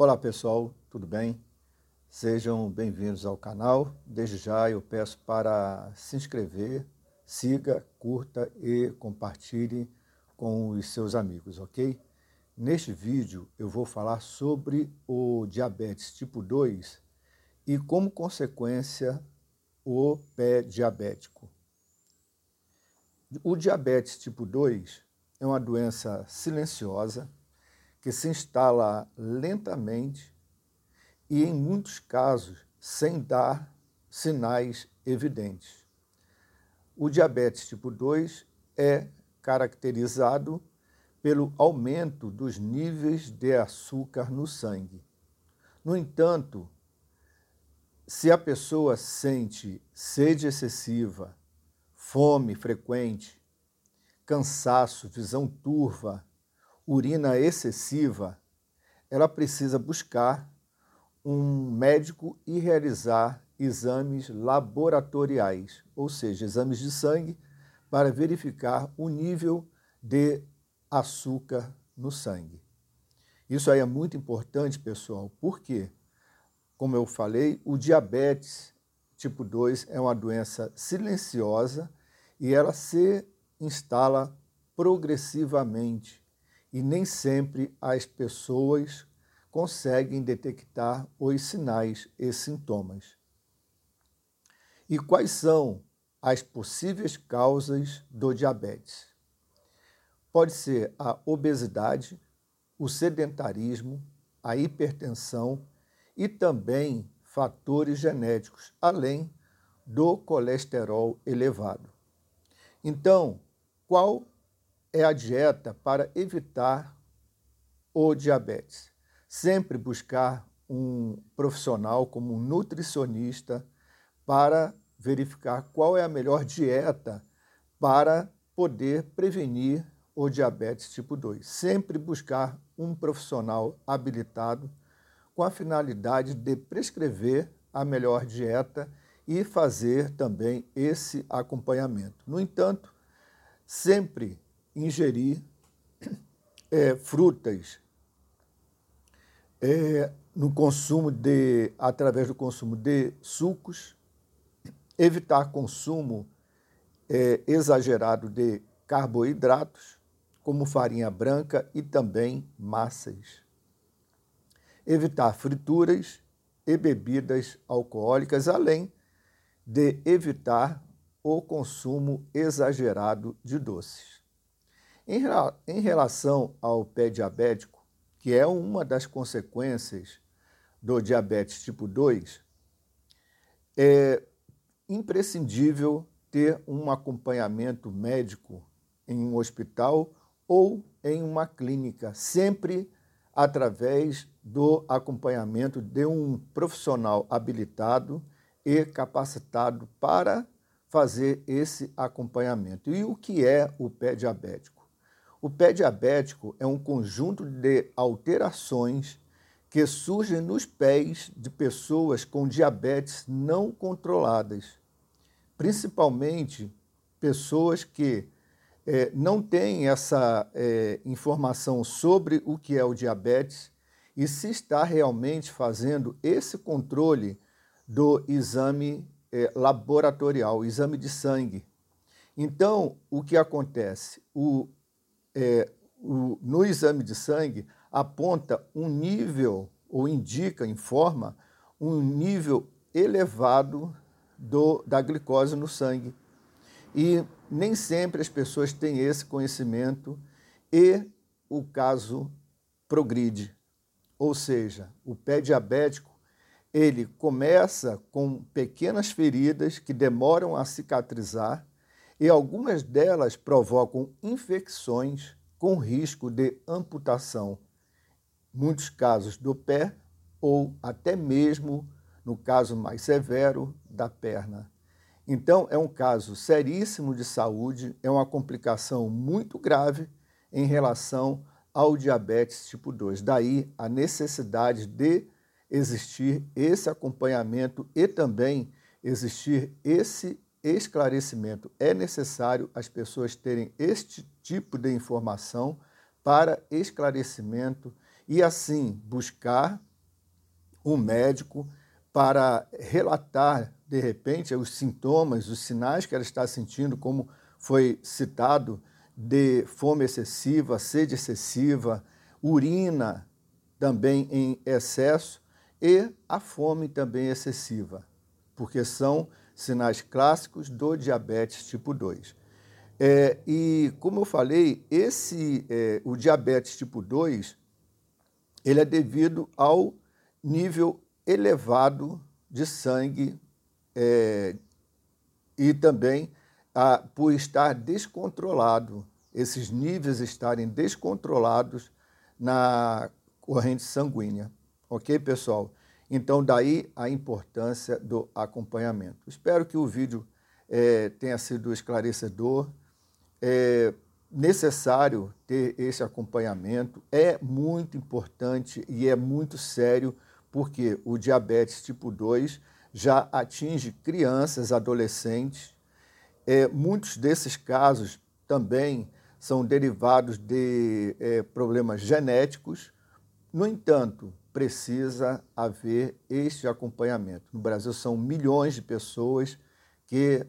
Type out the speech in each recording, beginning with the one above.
Olá pessoal, tudo bem? Sejam bem-vindos ao canal. Desde já eu peço para se inscrever, siga, curta e compartilhe com os seus amigos, ok? Neste vídeo eu vou falar sobre o diabetes tipo 2 e como consequência o pé diabético. O diabetes tipo 2 é uma doença silenciosa que se instala lentamente e, em muitos casos, sem dar sinais evidentes. O diabetes tipo 2 é caracterizado pelo aumento dos níveis de açúcar no sangue. No entanto, se a pessoa sente sede excessiva, fome frequente, cansaço, visão turva, urina excessiva, ela precisa buscar um médico e realizar exames laboratoriais, ou seja, exames de sangue para verificar o nível de açúcar no sangue. Isso aí é muito importante, pessoal, porque, como eu falei, o diabetes tipo 2 é uma doença silenciosa e ela se instala progressivamente e nem sempre as pessoas conseguem detectar os sinais e sintomas. E quais são as possíveis causas do diabetes? Pode ser a obesidade, o sedentarismo, a hipertensão e também fatores genéticos, além do colesterol elevado. Então, qual é a dieta para evitar o diabetes? Sempre buscar um profissional como um nutricionista para verificar qual é a melhor dieta para poder prevenir o diabetes tipo 2. Sempre buscar um profissional habilitado com a finalidade de prescrever a melhor dieta e fazer também esse acompanhamento. No entanto, sempre ingerir é, frutas é, no consumo de, através do consumo de sucos, evitar consumo é, exagerado de carboidratos, como farinha branca e também massas. Evitar frituras e bebidas alcoólicas, além de evitar o consumo exagerado de doces. Em, relação ao pé diabético, que é uma das consequências do diabetes tipo 2, é imprescindível ter um acompanhamento médico em um hospital ou em uma clínica, sempre através do acompanhamento de um profissional habilitado e capacitado para fazer esse acompanhamento. E o que é o pé diabético? O pé diabético é um conjunto de alterações que surgem nos pés de pessoas com diabetes não controladas, principalmente pessoas que é, não têm essa é, informação sobre o que é o diabetes e se está realmente fazendo esse controle do exame é, laboratorial, exame de sangue. Então, o que acontece? O, é, o, no exame de sangue, aponta um nível, ou indica, informa, um nível elevado do, da glicose no sangue. E nem sempre as pessoas têm esse conhecimento e o caso progride. Ou seja, o pé diabético ele começa com pequenas feridas que demoram a cicatrizar e algumas delas provocam infecções com risco de amputação, muitos casos do pé ou até mesmo, no caso mais severo, da perna. Então, é um caso seríssimo de saúde, é uma complicação muito grave em relação ao diabetes tipo 2. Daí a necessidade de existir esse acompanhamento e também existir esse esclarecimento. É necessário as pessoas terem este tipo de informação para esclarecimento e assim buscar um médico para relatar, de repente, os sintomas, os sinais que ela está sentindo, como foi citado, de fome excessiva, sede excessiva, urina também em excesso e a fome também excessiva, porque são sinais clássicos do diabetes tipo 2. É, e, como eu falei, esse, é, o diabetes tipo 2, ele é devido ao nível elevado de sangue é, e também a, por estar descontrolado, esses níveis estarem descontrolados na corrente sanguínea. Ok, pessoal? Então, daí a importância do acompanhamento. Espero que o vídeo é, tenha sido esclarecedor. É necessário ter esse acompanhamento, é muito importante e é muito sério, porque o diabetes tipo 2 já atinge crianças, adolescentes. É, muitos desses casos também são derivados de é, problemas genéticos. No entanto, precisa haver este acompanhamento. No Brasil, são milhões de pessoas que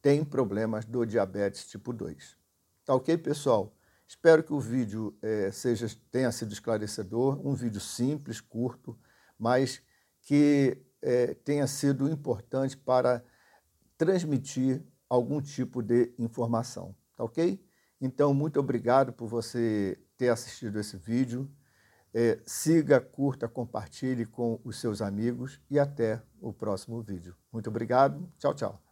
têm problemas do diabetes tipo 2. Tá ok, pessoal? Espero que o vídeo é, seja, tenha sido esclarecedor, um vídeo simples, curto, mas que é, tenha sido importante para transmitir algum tipo de informação. Tá ok? Então, muito obrigado por você ter assistido esse vídeo. É, siga, curta, compartilhe com os seus amigos e até o próximo vídeo. Muito obrigado. Tchau, tchau.